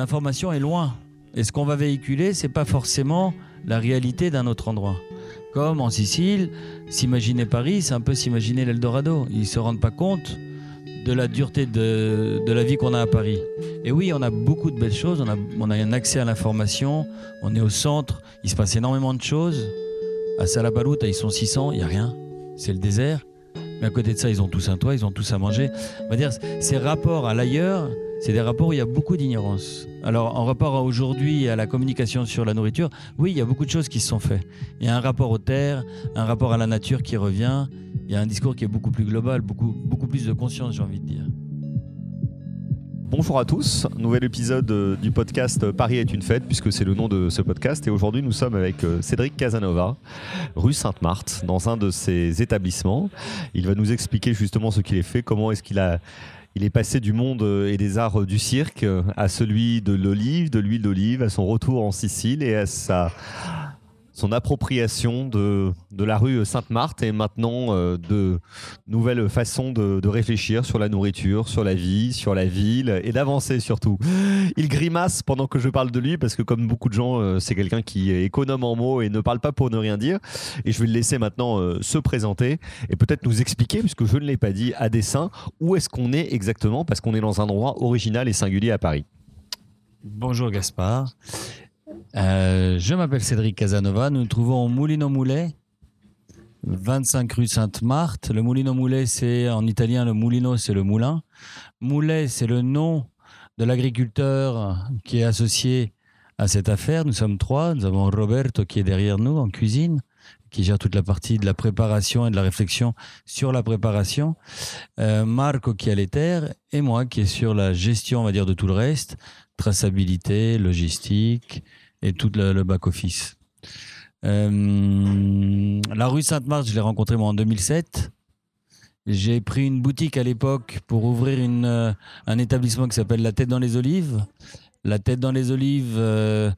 l'information est loin. Et ce qu'on va véhiculer, c'est pas forcément la réalité d'un autre endroit. Comme en Sicile, s'imaginer Paris, c'est un peu s'imaginer l'Eldorado. Ils se rendent pas compte de la dureté de, de la vie qu'on a à Paris. Et oui, on a beaucoup de belles choses, on a, on a un accès à l'information, on est au centre, il se passe énormément de choses. À Salapaluta, ils sont 600, il n'y a rien, c'est le désert. Mais à côté de ça, ils ont tous un toit, ils ont tous à manger. On va dire, ces rapports à l'ailleurs, c'est des rapports où il y a beaucoup d'ignorance. Alors, en rapport à aujourd'hui à la communication sur la nourriture, oui, il y a beaucoup de choses qui se sont faites. Il y a un rapport aux terres, un rapport à la nature qui revient. Il y a un discours qui est beaucoup plus global, beaucoup, beaucoup plus de conscience, j'ai envie de dire. Bonjour à tous, nouvel épisode euh, du podcast Paris est une fête, puisque c'est le nom de ce podcast. Et aujourd'hui, nous sommes avec euh, Cédric Casanova, rue Sainte-Marthe, dans un de ses établissements. Il va nous expliquer justement ce qu'il est fait, comment est-ce qu'il a il est passé du monde euh, et des arts du cirque à celui de l'olive, de l'huile d'olive, à son retour en Sicile et à sa son appropriation de, la rue Sainte-Marthe et maintenant euh, de nouvelles façons de, réfléchir sur la nourriture, sur la vie, sur la ville et d'avancer surtout. Il grimace pendant que je parle de lui parce que comme beaucoup de gens, euh, c'est quelqu'un qui est économe en mots et ne parle pas pour ne rien dire. Et je vais le laisser maintenant euh, se présenter et peut-être nous expliquer, puisque je ne l'ai pas dit à dessein, où est-ce qu'on est exactement parce qu'on est dans un endroit original et singulier à Paris. Bonjour Gaspard. Euh, je m'appelle Cédric Casanova. Nous nous trouvons au Moulino Moulet, 25 rue Sainte-Marthe. Le Moulino Moulet, c'est en italien, le Moulino, c'est le moulin. Moulet, c'est le nom de l'agriculteur qui est associé à cette affaire. Nous sommes trois. Nous avons Roberto qui est derrière nous en cuisine, qui gère toute la partie de la préparation et de la réflexion sur la préparation. Euh, Marco qui a les terres et moi qui est sur la gestion, on va dire, de tout le reste traçabilité, logistique et tout le, back-office. Euh, la rue Sainte-Marthe, je l'ai rencontrée moi en 2007. J'ai pris une boutique à l'époque pour ouvrir une, euh, un établissement qui s'appelle La Tête dans les Olives. La Tête dans les Olives, euh,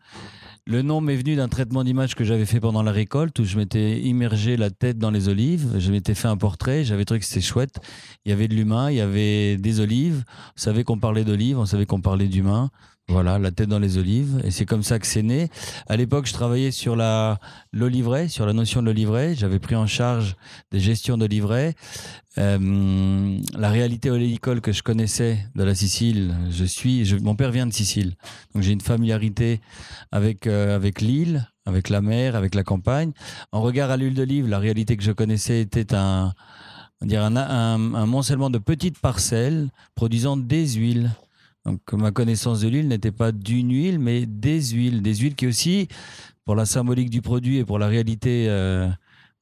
le nom m'est venu d'un traitement d'image que j'avais fait pendant la récolte où je m'étais immergé la tête dans les olives. Je m'étais fait un portrait, j'avais trouvé que c'était chouette. Il y avait de l'humain, il y avait des olives. On savait qu'on parlait d'olives, on savait qu'on parlait d'humain. Voilà, la tête dans les olives. Et c'est comme ça que c'est né. À l'époque, je travaillais sur la, l'olivret, sur la notion de l'olivret. J'avais pris en charge des gestions d'olivret. Euh, la réalité oléicole que je connaissais de la Sicile, je suis, mon père vient de Sicile. Donc j'ai une familiarité avec, euh, avec l'île, avec la mer, avec la campagne. En regard à l'huile d'olive, la réalité que je connaissais était un, un, un, un moncellement de petites parcelles produisant des huiles. Donc ma connaissance de l'huile n'était pas d'une huile, mais des huiles. Des huiles qui aussi, pour la symbolique du produit et pour la réalité euh,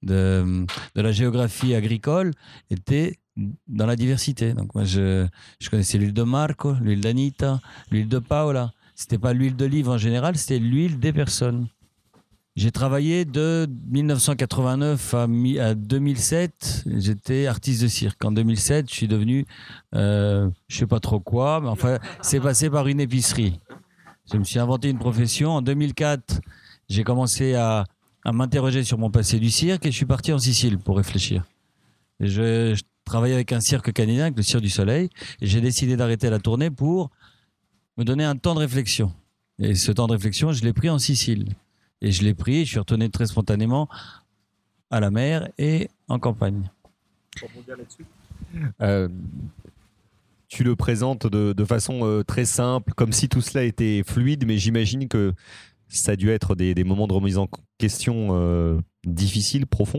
de, la géographie agricole, étaient dans la diversité. Donc moi, je, je connaissais l'huile de Marco, l'huile d'Anita, l'huile de Paola. C'était pas l'huile d'olive en général, c'était l'huile des personnes. J'ai travaillé de 1989 à, 2007. J'étais artiste de cirque. En 2007, je suis devenu, euh, je sais pas trop quoi, mais enfin, c'est passé par une épicerie. Je me suis inventé une profession. En 2004, j'ai commencé à, m'interroger sur mon passé du cirque et je suis parti en Sicile pour réfléchir. je, travaillais avec un cirque canadien, le Cirque du Soleil, et j'ai décidé d'arrêter la tournée pour me donner un temps de réflexion. Et ce temps de réflexion, je l'ai pris en Sicile. Et je l'ai pris, je suis retourné très spontanément à la mer et en campagne. Euh, tu le présentes de, de façon euh, très simple, comme si tout cela était fluide, mais j'imagine que ça a dû être des, moments de remise en question euh, difficile, profond.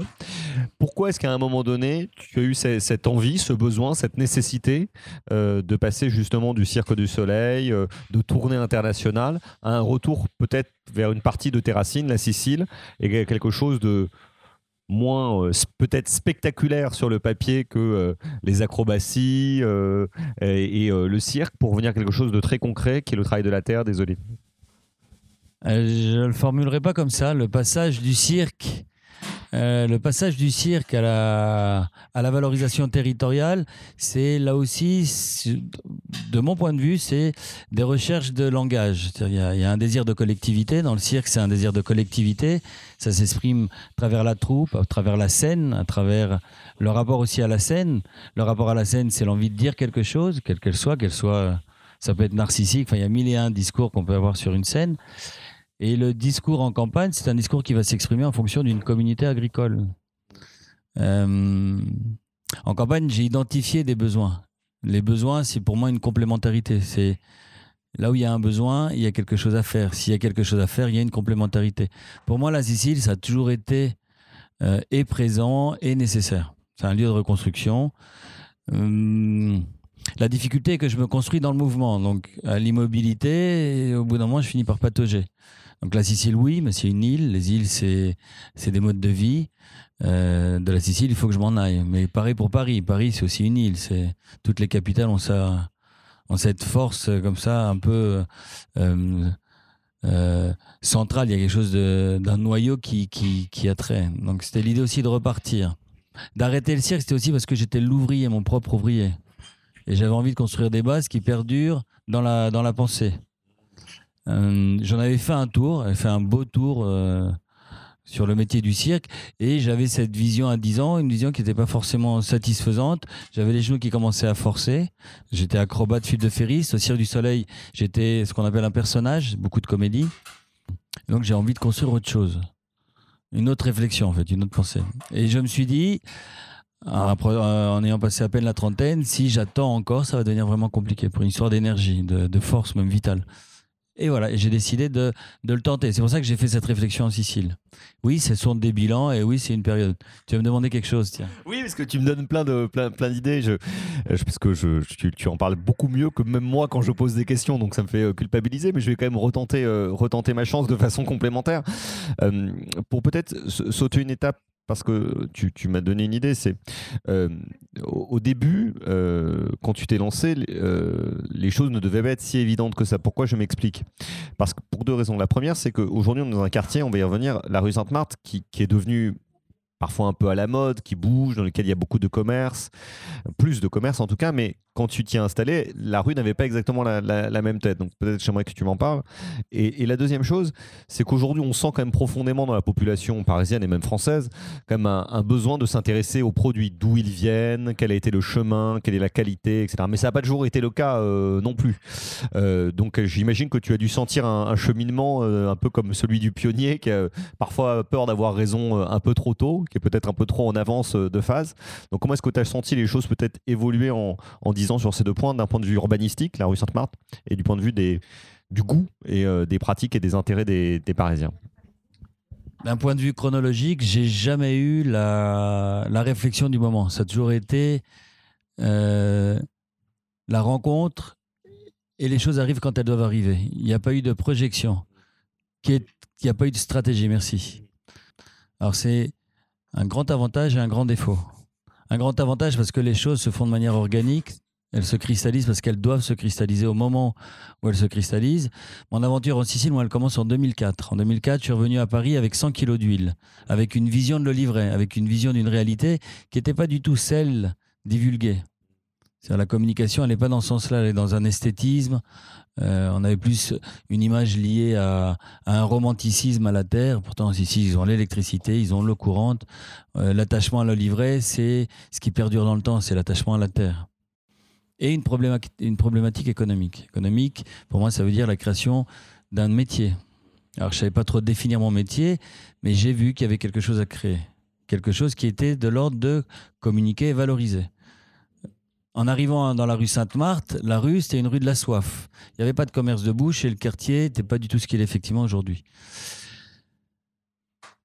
Pourquoi est-ce qu'à un moment donné, tu as eu cette envie, ce besoin, cette nécessité euh, de passer justement du Cirque du Soleil, euh, de tournée internationale, à un retour peut-être vers une partie de tes racines, la Sicile, et quelque chose de moins peut-être spectaculaire sur le papier que les acrobaties et, le cirque pour venir quelque chose de très concret qui est le travail de la terre des olives Je ne le formulerai pas comme ça. Le passage du cirque euh, le passage du cirque à la, valorisation territoriale, c'est là aussi, de mon point de vue, c'est des recherches de langage. Il y, y, a un désir de collectivité. Dans le cirque, c'est un désir de collectivité. Ça s'exprime à travers la troupe, à travers la scène, à travers le rapport aussi à la scène. Le rapport à la scène, c'est l'envie de dire quelque chose, quelle qu'elle soit, qu'elle soit ça peut être narcissique. Enfin, il y a mille et un discours qu'on peut avoir sur une scène. Et le discours en campagne, c'est un discours qui va s'exprimer en fonction d'une communauté agricole. Euh, en campagne, j'ai identifié des besoins. Les besoins, c'est pour moi une complémentarité. C'est là où il y a un besoin, il y a quelque chose à faire. S'il y a quelque chose à faire, il y a une complémentarité. Pour moi, la Sicile, ça a toujours été euh, et présent et nécessaire. C'est un lieu de reconstruction. Euh, la difficulté que je me construis dans le mouvement, donc à l'immobilité, au bout d'un moment, je finis par patauger. Donc la Sicile, oui, mais c'est une île. Les îles, c'est des modes de vie. Euh, de la Sicile, il faut que je m'en aille. Mais pareil pour Paris. Paris, c'est aussi une île. C'est toutes les capitales ont ça, ont cette force comme ça, un peu euh, euh, centrale. Il y a quelque chose d'un noyau qui, qui, qui attrait. Donc c'était l'idée aussi de repartir. D'arrêter le cirque, c'était aussi parce que j'étais l'ouvrier, mon propre ouvrier. Et j'avais envie de construire des bases qui perdurent dans la, dans la pensée. Euh, j'en avais fait un tour, j'avais fait un beau tour euh, sur le métier du cirque et j'avais cette vision à 10 ans, une vision qui n'était pas forcément satisfaisante. J'avais les genoux qui commençaient à forcer. J'étais acrobate fil de ferris. Au Cirque du Soleil, j'étais ce qu'on appelle un personnage, beaucoup de comédie. Donc j'ai envie de construire autre chose. Une autre réflexion en fait, une autre pensée. Et je me suis dit, en ayant passé à peine la trentaine, si j'attends encore, ça va devenir vraiment compliqué pour une histoire d'énergie, de, de force même vitale. Et voilà, j'ai décidé de, de, le tenter. C'est pour ça que j'ai fait cette réflexion en Sicile. Oui, ce sont des bilans et oui, c'est une période. Tu vas me demander quelque chose, tiens. Oui, parce que tu me donnes plein de plein, plein d'idées. Je, parce que je, tu, en parles beaucoup mieux que même moi quand je pose des questions, donc ça me fait euh, culpabiliser. Mais je vais quand même retenter, euh, retenter ma chance de façon complémentaire euh, pour peut-être sauter une étape parce que tu, m'as donné une idée, c'est euh, au, début, euh, quand tu t'es lancé, euh, les choses ne devaient pas être si évidentes que ça. Pourquoi je m'explique? Parce que pour deux raisons. La première, c'est qu'aujourd'hui, on est dans un quartier, on va y revenir, la rue Sainte-Marthe, qui, qui est devenue parfois un peu à la mode, qui bouge, dans lequel il y a beaucoup de commerce, plus de commerce en tout cas, mais quand tu t'y es installé, la rue n'avait pas exactement la, même tête. Donc peut-être j'aimerais que tu m'en parles. Et, la deuxième chose, c'est qu'aujourd'hui, on sent quand même profondément dans la population parisienne et même française, quand même un, besoin de s'intéresser aux produits, d'où ils viennent, quel a été le chemin, quelle est la qualité, etc. Mais ça n'a pas toujours été le cas euh, non plus. Euh, donc j'imagine que tu as dû sentir un, cheminement euh, un peu comme celui du pionnier, qui a parfois peur d'avoir raison un peu trop tôt, qui est peut-être un peu trop en avance de phase. Donc comment est-ce que tu as senti les choses peut-être évoluer en, en sur ces deux points, d'un point de vue urbanistique, la rue Sainte-Marthe, et du point de vue des, du goût et euh, des pratiques et des intérêts des, Parisiens d'un point de vue chronologique, j'ai jamais eu la, la, réflexion du moment. Ça a toujours été euh, la rencontre et les choses arrivent quand elles doivent arriver. Il n'y a pas eu de projection, il n'y a pas eu de stratégie. Merci. Alors c'est un grand avantage et un grand défaut. Un grand avantage parce que les choses se font de manière organique, elles se cristallisent parce qu'elles doivent se cristalliser au moment où elles se cristallisent. Mon aventure en Sicile, moi, elle commence en 2004. En 2004, je suis revenu à Paris avec 100 kilos d'huile, avec une vision de le livret, avec une vision d'une réalité qui n'était pas du tout celle divulguée. La communication, elle n'est pas dans ce sens-là, elle est dans un esthétisme. Euh, on avait plus une image liée à, un romanticisme à la terre. Pourtant, Sicile, ils ont l'électricité, ils ont l'eau courante. Euh, l'attachement à le livret, c'est ce qui perdure dans le temps, c'est l'attachement à la terre et une problématique, économique. Économique, pour moi, ça veut dire la création d'un métier. Alors, je ne savais pas trop définir mon métier, mais j'ai vu qu'il y avait quelque chose à créer. Quelque chose qui était de l'ordre de communiquer et valoriser. En arrivant dans la rue Sainte-Marthe, la rue, c'était une rue de la soif. Il n'y avait pas de commerce de bouche et le quartier n'était pas du tout ce qu'il est effectivement aujourd'hui.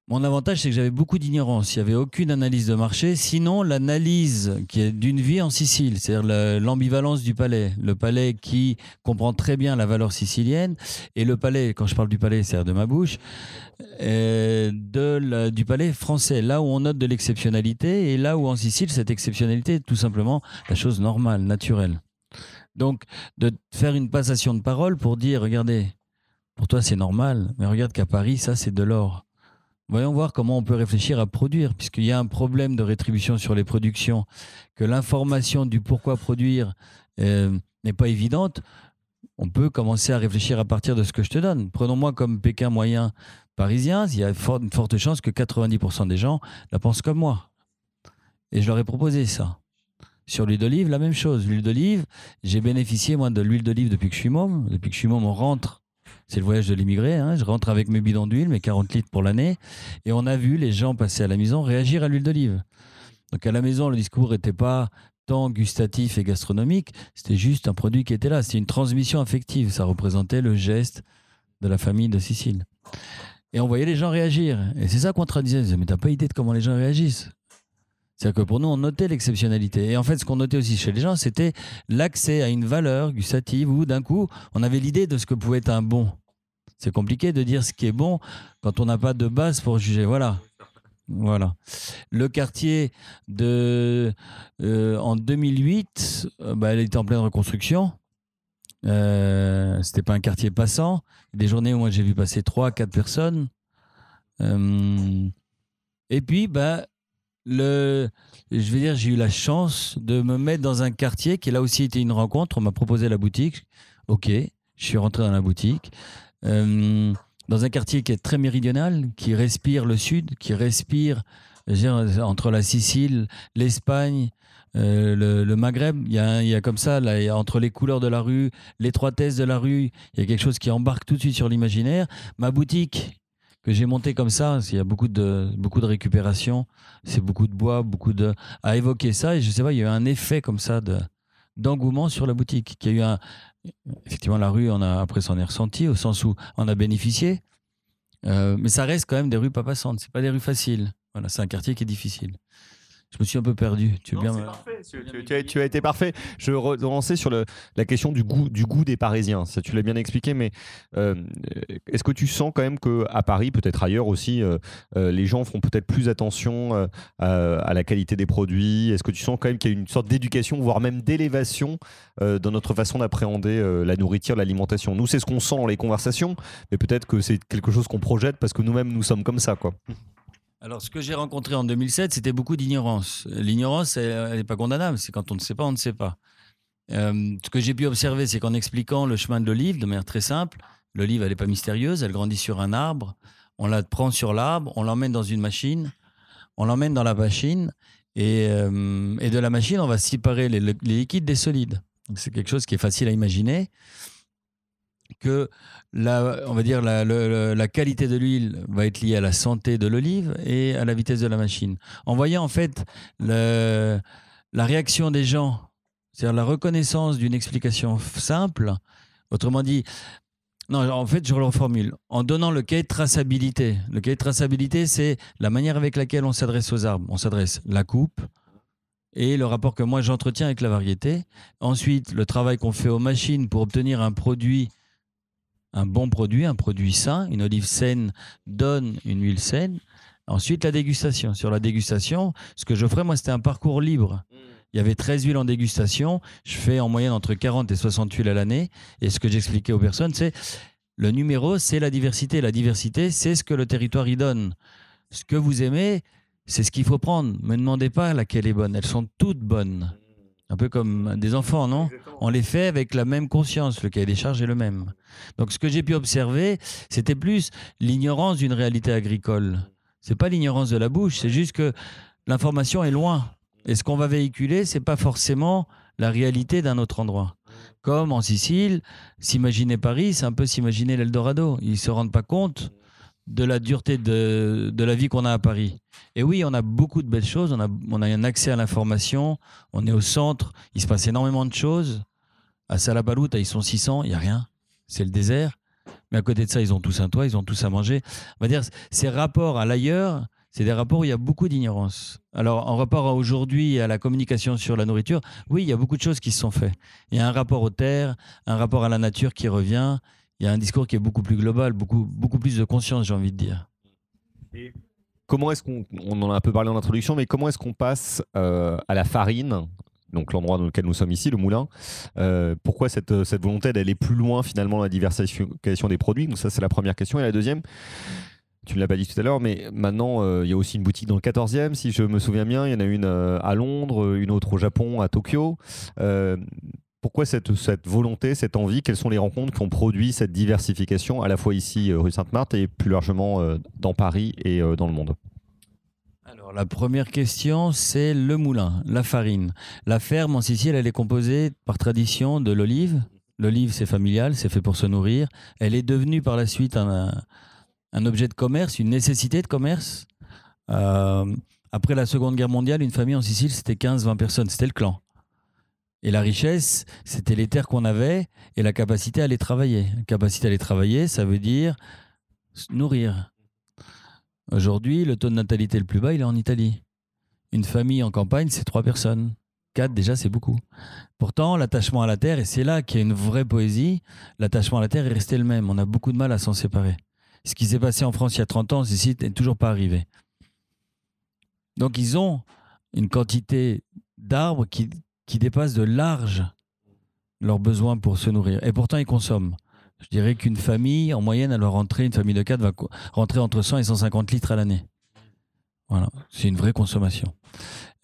Mon avantage, c'est que j'avais beaucoup d'ignorance. Il n'y avait aucune analyse de marché. Sinon, l'analyse qui est d'une vie en Sicile, c'est-à-dire l'ambivalence du palais. Le palais qui comprend très bien la valeur sicilienne et le palais, quand je parle du palais, c'est-à-dire de ma bouche, euh, du palais français, là où on note de l'exceptionnalité et là où en Sicile, cette exceptionnalité est tout simplement la chose normale, naturelle. Donc, de faire une passation de parole pour dire, regardez, pour toi c'est normal, mais regarde qu'à Paris, ça c'est de l'or. Voyons voir comment on peut réfléchir à produire, puisqu'il y a un problème de rétribution sur les productions, que l'information du pourquoi produire euh, n'est pas évidente. On peut commencer à réfléchir à partir de ce que je te donne. Prenons-moi comme Pékin moyen parisien, il y a une forte chance que 90% des gens la pensent comme moi. Et je leur ai proposé ça. Sur l'huile d'olive, la même chose. L'huile d'olive, j'ai bénéficié, moi, de l'huile d'olive depuis que je suis môme. Depuis que je suis môme, on rentre. C'est le voyage de l'immigré. Hein. Je rentre avec mes bidons d'huile, mes 40 litres pour l'année. Et on a vu les gens passer à la maison réagir à l'huile d'olive. Donc à la maison, le discours n'était pas tant gustatif et gastronomique, c'était juste un produit qui était là. C'était une transmission affective. Ça représentait le geste de la famille de Sicile. Et on voyait les gens réagir. Et c'est ça qu'on traduisait. Mais t'as pas idée de comment les gens réagissent. C'est-à-dire que pour nous, on notait l'exceptionnalité. Et en fait, ce qu'on notait aussi chez les gens, c'était l'accès à une valeur gustative où d'un coup, on avait l'idée de ce que pouvait être un bon. C'est compliqué de dire ce qui est bon quand on n'a pas de base pour juger. Voilà. Voilà. Le quartier de euh, en 2008, euh, bah, elle était en pleine reconstruction. Euh, C'était pas un quartier passant. Des journées où moi j'ai vu passer trois, quatre personnes. Euh, et puis, bah, le, je vais dire, j'ai eu la chance de me mettre dans un quartier qui là aussi été une rencontre. On m'a proposé la boutique. Ok, je suis rentré dans la boutique. Euh, dans un quartier qui est très méridional, qui respire le sud, qui respire entre la Sicile, l'Espagne, euh, le, Maghreb. Il y, a, il y a comme ça, là, entre les couleurs de la rue, l'étroitesse de la rue, il y a quelque chose qui embarque tout de suite sur l'imaginaire. Ma boutique, que j'ai montée comme ça, il y a beaucoup de, beaucoup de récupération, c'est beaucoup de bois, beaucoup de. à évoquer ça, et je sais pas, il y a eu un effet comme ça de d'engouement sur la boutique, qui a eu un, effectivement, la rue, on a, après, s'en est ressenti, au sens où on a bénéficié. Euh, mais ça reste quand même des rues pas passantes. C'est pas des rues faciles. Voilà, c'est un quartier qui est difficile. Je me suis un peu perdu. Tu, non, bien parfait. Tu, as, été parfait. Je relançais sur le, la question du goût, du goût des Parisiens. Ça, tu l'as bien expliqué, mais euh, est-ce que tu sens quand même qu'à Paris, peut-être ailleurs aussi, euh, euh, les gens font peut-être plus attention à, la qualité des produits? Est-ce que tu sens quand même qu'il y a une sorte d'éducation, voire même d'élévation dans notre façon d'appréhender la nourriture, l'alimentation? Nous, c'est ce qu'on sent dans les conversations, mais peut-être que c'est quelque chose qu'on projette parce que nous-mêmes, nous sommes comme ça, quoi. Alors, ce que j'ai rencontré en 2007, c'était beaucoup d'ignorance. L'ignorance, elle n'est pas condamnable. C'est quand on ne sait pas, on ne sait pas. Euh, ce que j'ai pu observer, c'est qu'en expliquant le chemin de l'olive de manière très simple, l'olive, elle n'est pas mystérieuse, elle grandit sur un arbre. On la prend sur l'arbre, on l'emmène dans une machine, on l'emmène dans la machine, et, euh, de la machine, on va séparer les liquides des solides. C'est quelque chose qui est facile à imaginer que la, on va dire la, la qualité de l'huile va être liée à la santé de l'olive et à la vitesse de la machine. En voyant en fait la réaction des gens, c'est-à-dire la reconnaissance d'une explication simple, autrement dit, non, en fait, je le reformule. En donnant le cahier de traçabilité. Le cahier de traçabilité, c'est la manière avec laquelle on s'adresse aux arbres. On s'adresse la coupe et le rapport que moi j'entretiens avec la variété. Ensuite, le travail qu'on fait aux machines pour obtenir un produit un bon produit, un produit sain. Une olive saine donne une huile saine. Ensuite, la dégustation. Sur la dégustation, ce que je ferais, moi, c'était un parcours libre. Mm. Il y avait 13 huiles en dégustation. Je fais en moyenne entre 40 et 60 huiles à l'année. Et ce que j'expliquais aux personnes, c'est le numéro, c'est la diversité. La diversité, c'est ce que le territoire y donne. Ce que vous aimez, c'est ce qu'il faut prendre. Ne me demandez pas laquelle est bonne. Elles sont toutes bonnes. Un peu comme des enfants, non On les fait avec la même conscience, le cahier des charges est le même. Donc ce que j'ai pu observer, c'était plus l'ignorance d'une réalité agricole. C'est pas l'ignorance de la bouche, c'est juste que l'information est loin. Et ce qu'on va véhiculer, c'est pas forcément la réalité d'un autre endroit. Comme en Sicile, s'imaginer Paris, c'est un peu s'imaginer l'Eldorado. Ils se rendent pas compte de la dureté de, la vie qu'on a à Paris. Et oui, on a beaucoup de belles choses, on a, on a un accès à l'information, on est au centre, il se passe énormément de choses. À Salabaluta, ils sont 600, il n'y a rien, c'est le désert. Mais à côté de ça, ils ont tous un toit, ils ont tous à manger. On va dire, ces rapports à l'ailleurs, c'est des rapports où il y a beaucoup d'ignorance. Alors, en rapport à aujourd'hui à la communication sur la nourriture, oui, il y a beaucoup de choses qui se sont faites. Il y a un rapport aux terres, un rapport à la nature qui revient, il y a un discours qui est beaucoup plus global, beaucoup, beaucoup plus de conscience, j'ai envie de dire. comment est-ce qu'on, on en a un peu parlé en introduction, mais comment est-ce qu'on passe euh, à la farine donc l'endroit dans lequel nous sommes ici, le moulin. Euh, pourquoi cette, cette volonté d'aller plus loin finalement dans la diversification des produits? Donc ça c'est la première question. Et la deuxième, tu ne l'as pas dit tout à l'heure, mais maintenant euh, il y a aussi une boutique dans le 14e, si je me souviens bien. Il y en a une à Londres, une autre au Japon, à Tokyo pourquoi cette, volonté, cette envie Quelles sont les rencontres qui ont produit cette diversification, à la fois ici, euh, rue Sainte-Marthe, et plus largement euh, dans Paris et euh, dans le monde? Alors, la première question, c'est le moulin, la farine. La ferme en Sicile, elle est composée par tradition de l'olive. L'olive, c'est familial, c'est fait pour se nourrir. Elle est devenue par la suite un, objet de commerce, une nécessité de commerce. Après la Seconde Guerre mondiale, une famille en Sicile, c'était 15-20 personnes, c'était le clan. Et la richesse, c'était les terres qu'on avait et la capacité à les travailler. La capacité à les travailler, ça veut dire se nourrir. Aujourd'hui, le taux de natalité le plus bas, il est en Italie. Une famille en campagne, c'est trois personnes. Quatre, déjà, c'est beaucoup. Pourtant, l'attachement à la terre, et c'est là qu'il y a une vraie poésie, l'attachement à la terre est resté le même. On a beaucoup de mal à s'en séparer. Ce qui s'est passé en France il y a 30 ans, ici, n'est toujours pas arrivé. Donc, ils ont une quantité d'arbres qui, qui dépasse de large leurs besoins pour se nourrir. Et pourtant, ils consomment. Je dirais qu'une famille, en moyenne, elle va rentrer, une famille de 4 va rentrer entre 100 et 150 litres à l'année. Voilà, c'est une vraie consommation.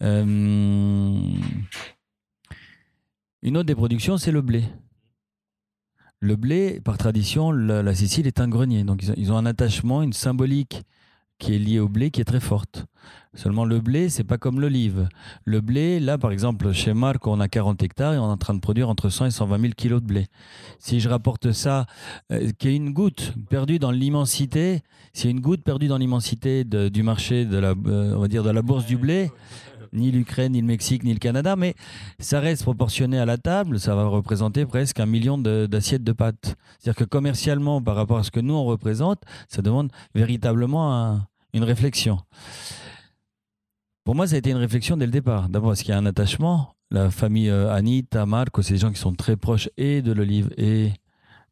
Euh, une autre des productions, c'est le blé. Le blé, par tradition, la, Sicile est un grenier. Donc, ils ont un attachement, une symbolique qui est liée au blé qui est très forte. Seulement le blé, c'est pas comme l'olive. Le blé, là par exemple, chez Marc, on a 40 hectares et on est en train de produire entre 100 et 120 000 kilos de blé. Si je rapporte ça, euh, qui est une goutte perdue dans l'immensité, c'est une goutte perdue dans l'immensité du marché de la, euh, de la bourse du blé, ni l'Ukraine, ni le Mexique, ni le Canada, mais ça reste proportionné à la table, ça va représenter presque un million d'assiettes de, pâtes. C'est-à-dire que commercialement, par rapport à ce que nous on représente, ça demande véritablement une réflexion. Pour moi, ça a été une réflexion dès le départ. D'abord parce qu'il y a un attachement? La famille euh, Anita, Marco, c'est des gens qui sont très proches et de l'olive et,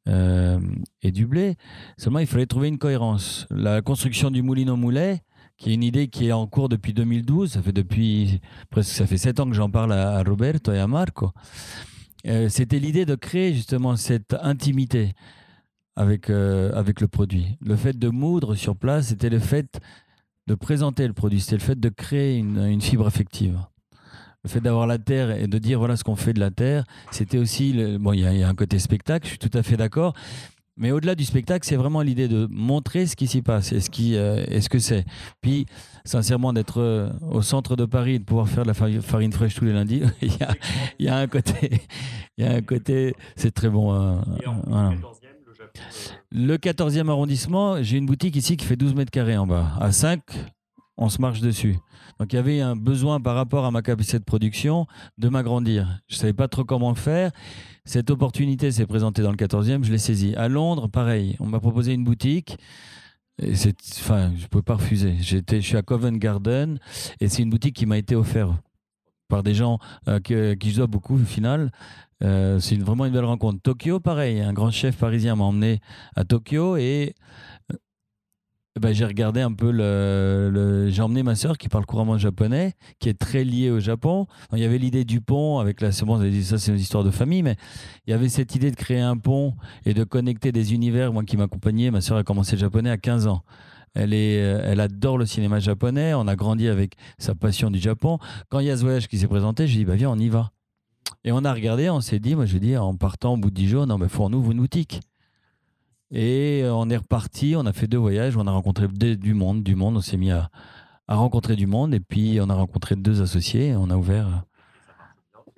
euh, et du blé. Seulement, il fallait trouver une cohérence. La construction du moulin au moulet, qui est une idée qui est en cours depuis 2012, ça fait depuis presque ça fait sept ans que j'en parle à, Roberto et à Marco. Euh, c'était l'idée de créer justement cette intimité avec, avec le produit. Le fait de moudre sur place, c'était le fait de présenter le produit, c'est le fait de créer une, fibre affective. Le fait d'avoir la terre et de dire voilà ce qu'on fait de la terre, c'était aussi. bon, il y, a un côté spectacle, je suis tout à fait d'accord. Mais au-delà du spectacle, c'est vraiment l'idée de montrer ce qui s'y passe et ce, qui, euh, ce que c'est. Puis, sincèrement, d'être euh, au centre de Paris et de pouvoir faire de la farine fraîche tous les lundis, il, y a, un côté. Il y a un côté. C'est très bon. Hein, le 14e arrondissement, j'ai une boutique ici qui fait 12 mètres carrés en bas. À 5, on se marche dessus. Donc il y avait un besoin par rapport à ma capacité de production de m'agrandir. Je ne savais pas trop comment le faire. Cette opportunité s'est présentée dans le 14e, je l'ai saisie. À Londres, pareil, on m'a proposé une boutique. Enfin, je ne pouvais pas refuser. Je suis à Covent Garden et c'est une boutique qui m'a été offerte par des gens euh, qui je dois beaucoup au final. Euh, c'est vraiment une belle rencontre. Tokyo, pareil, un grand chef parisien m'a emmené à Tokyo et euh, ben, j'ai regardé un peu. J'ai emmené ma sœur qui parle couramment japonais, qui est très liée au Japon. il y avait l'idée du pont avec la. Bon, ça, c'est une histoire de famille, mais il y avait cette idée de créer un pont et de connecter des univers. Moi qui m'accompagnais, ma sœur a commencé le japonais à 15 ans. Elle, est, euh, elle adore le cinéma japonais. On a grandi avec sa passion du Japon. Quand il y a ce voyage qui s'est présenté, j'ai dit bah, viens, on y va. Et on a regardé, on s'est dit, moi je dit, en partant au bout de 10 jours, non, mais une boutique. Et euh, on est reparti, on a fait deux voyages, on a rencontré du monde, du monde, on s'est mis à, rencontrer du monde, et puis on a rencontré deux associés, on a ouvert.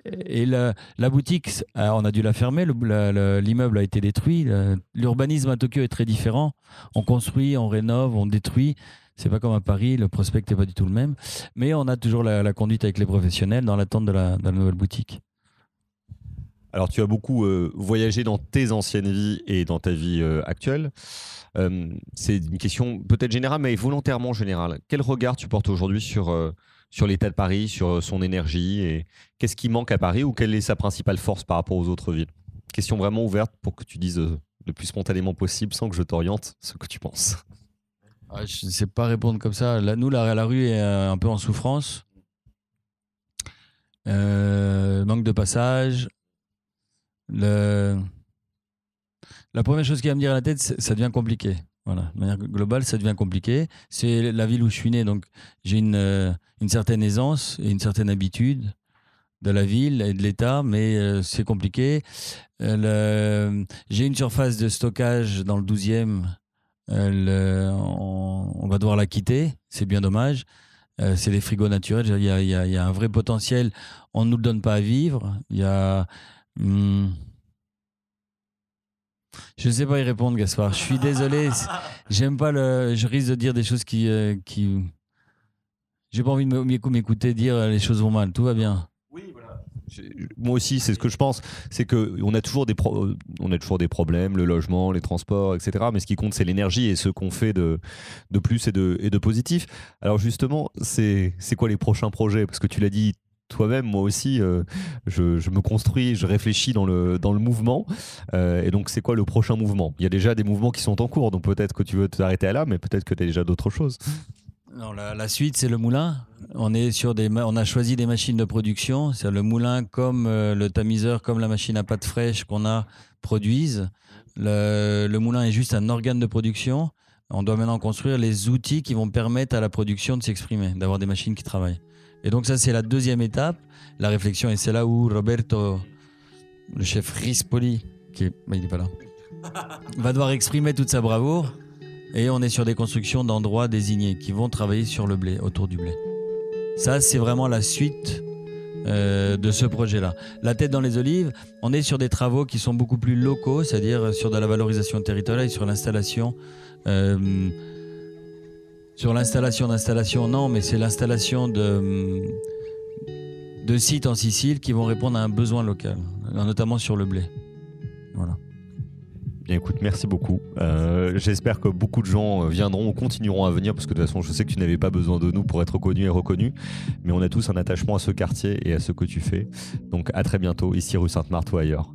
Et la, boutique, euh, on a dû la fermer, l'immeuble a été détruit. L'urbanisme à Tokyo est très différent. On construit, on rénove, on détruit. C'est pas comme à Paris, le prospect n'est pas du tout le même. Mais on a toujours la, conduite avec les professionnels dans l'attente de la nouvelle boutique. Alors, tu as beaucoup euh, voyagé dans tes anciennes vies et dans ta vie euh, actuelle. Euh, c'est une question peut-être générale, mais volontairement générale. Quel regard tu portes aujourd'hui sur, sur l'état de Paris, sur son énergie et qu'est-ce qui manque à Paris ou quelle est sa principale force par rapport aux autres villes? Question vraiment ouverte pour que tu dises le plus spontanément possible sans que je t'oriente ce que tu penses. Ah, je ne sais pas répondre comme ça. Là, nous, la, la rue est un peu en souffrance. manque de passage. La première chose qui va me dire à la tête, ça devient compliqué. Voilà, de manière globale, ça devient compliqué. C'est la ville où je suis né, donc j'ai une, euh, une, certaine aisance et une certaine habitude de la ville et de l'État, mais euh, c'est compliqué. Euh, j'ai une surface de stockage dans le 12e. on, va devoir la quitter, c'est bien dommage. C'est des frigos naturels. Il y a, un vrai potentiel. On ne nous le donne pas à vivre. Il y a. Hmm, je ne sais pas y répondre, Gaspard. Je suis désolé. J'aime pas le. Je risque de dire des choses qui. Euh, qui... J'ai pas envie de m'écouter dire les choses vont mal. Tout va bien. Oui, voilà. Moi aussi, c'est ce que je pense. C'est que on a toujours des on a toujours des problèmes, le logement, les transports, etc. Mais ce qui compte, c'est l'énergie et ce qu'on fait de, de plus et de, et de positif. Alors justement, c'est quoi les prochains projets? Parce que tu l'as dit toi-même, moi aussi, euh, je, me construis, je réfléchis dans le, dans le mouvement. Euh, et donc, c'est quoi le prochain mouvement? Il y a déjà des mouvements qui sont en cours, donc peut-être que tu veux t'arrêter à là, mais peut-être que tu as déjà d'autres choses. Non, la, suite, c'est le moulin. On, est sur des, on a choisi des machines de production. C'est le moulin comme euh, le tamiseur, comme la machine à pâte fraîche qu'on a produisent. Le, le moulin est juste un organe de production. On doit maintenant construire les outils qui vont permettre à la production de s'exprimer, d'avoir des machines qui travaillent. Et donc ça, c'est la deuxième étape, la réflexion. Et c'est là où Roberto, le chef Rispoli, qui est, il n'est pas là, va devoir exprimer toute sa bravoure. Et on est sur des constructions d'endroits désignés qui vont travailler sur le blé, autour du blé. Ça, c'est vraiment la suite euh, de ce projet-là. La tête dans les olives, on est sur des travaux qui sont beaucoup plus locaux, c'est-à-dire sur de la valorisation territoriale sur l'installation. Euh, sur l'installation d'installation, non, mais c'est l'installation de, de sites en Sicile qui vont répondre à un besoin local, notamment sur le blé. Voilà. Bien écoute, merci beaucoup. Euh, j'espère que beaucoup de gens viendront ou continueront à venir parce que de toute façon, je sais que tu n'avais pas besoin de nous pour être connu et reconnu, mais on a tous un attachement à ce quartier et à ce que tu fais. Donc à très bientôt, ici rue Sainte-Marthe ou ailleurs.